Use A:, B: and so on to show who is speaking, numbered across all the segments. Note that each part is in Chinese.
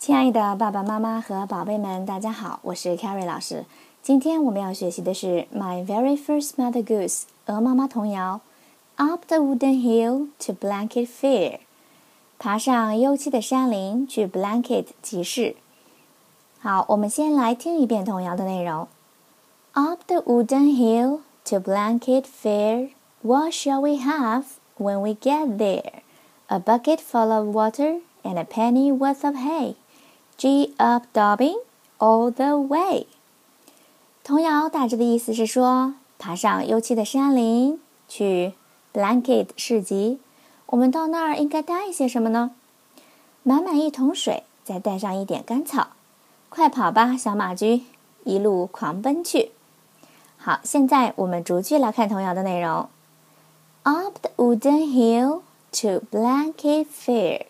A: 亲爱的爸爸妈妈和宝贝们，大家好，我是 Carrie 老师。今天我们要学习的是《My Very First Mother Goose》鹅妈妈童谣。Up the wooden hill to Blanket Fair，爬上幽栖的山林去 Blanket 集市。好，我们先来听一遍童谣的内容。Up the wooden hill to Blanket Fair, what shall we have when we get there? A bucket full of water and a penny worth of hay. G up dobbing all the way。童谣大致的意思是说，爬上幽栖的山林去 Blanket 市集，我们到那儿应该带一些什么呢？满满一桶水，再带上一点干草。快跑吧，小马驹，一路狂奔去。好，现在我们逐句来看童谣的内容。Up the wooden hill to Blanket Fair。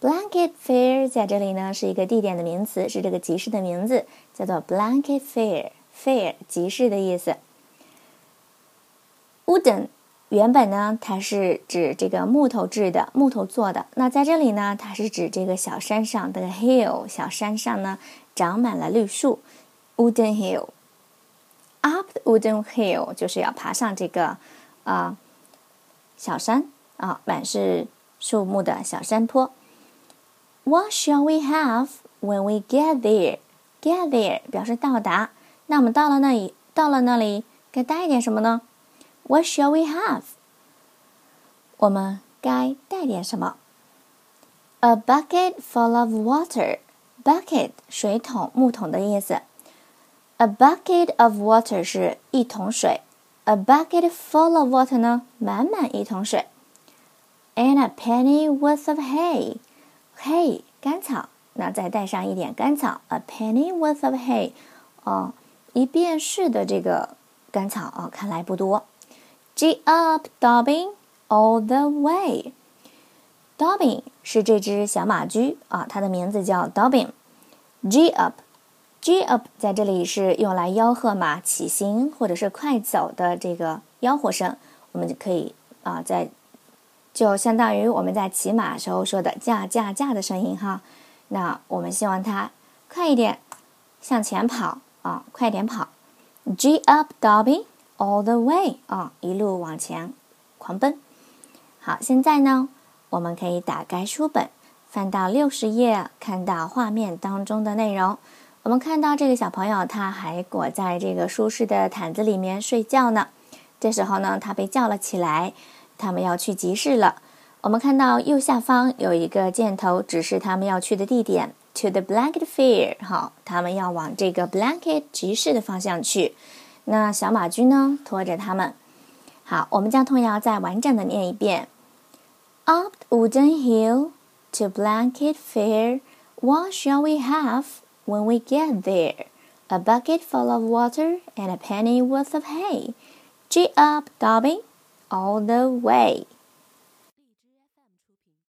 A: Blanket Fair 在这里呢是一个地点的名词，是这个集市的名字，叫做 Blanket Fair。Fair 集市的意思。Wooden 原本呢它是指这个木头制的，木头做的。那在这里呢，它是指这个小山上的 hill，小山上呢长满了绿树。Wooden hill。Up the wooden hill 就是要爬上这个啊小山啊，满是树木的小山坡。What shall we have when we get there? Get there 表示到达。那我们到了那里，到了那里该带点什么呢？What shall we have？我们该带点什么？A bucket full of water. Bucket 水桶、木桶的意思。A bucket of water 是一桶水。A bucket full of water 呢，满满一桶水。And a penny worth of hay. Hay 干草，那再带上一点干草。A penny worth of hay，哦，一便士的这个干草啊，看来不多。G up dobbing all the way。Dobbing 是这只小马驹啊，它的名字叫 Dobbing。G up，G up 在这里是用来吆喝马起行或者是快走的这个吆喝声，我们就可以啊在。就相当于我们在骑马时候说的“驾驾驾”的声音哈，那我们希望它快一点向前跑啊，快点跑，G up Dobby, all the way 啊，一路往前狂奔。好，现在呢，我们可以打开书本，翻到六十页，看到画面当中的内容。我们看到这个小朋友他还裹在这个舒适的毯子里面睡觉呢，这时候呢，他被叫了起来。他们要去集市了。我们看到右下方有一个箭头，指示他们要去的地点，to the blanket fair。好，他们要往这个 blanket 集市的方向去。那小马驹呢，拖着他们。好，我们将童谣再完整的念一遍：Up wooden hill to blanket fair. What shall we have when we get there? A bucket full of water and a penny worth of hay. G up, Dobby all the way.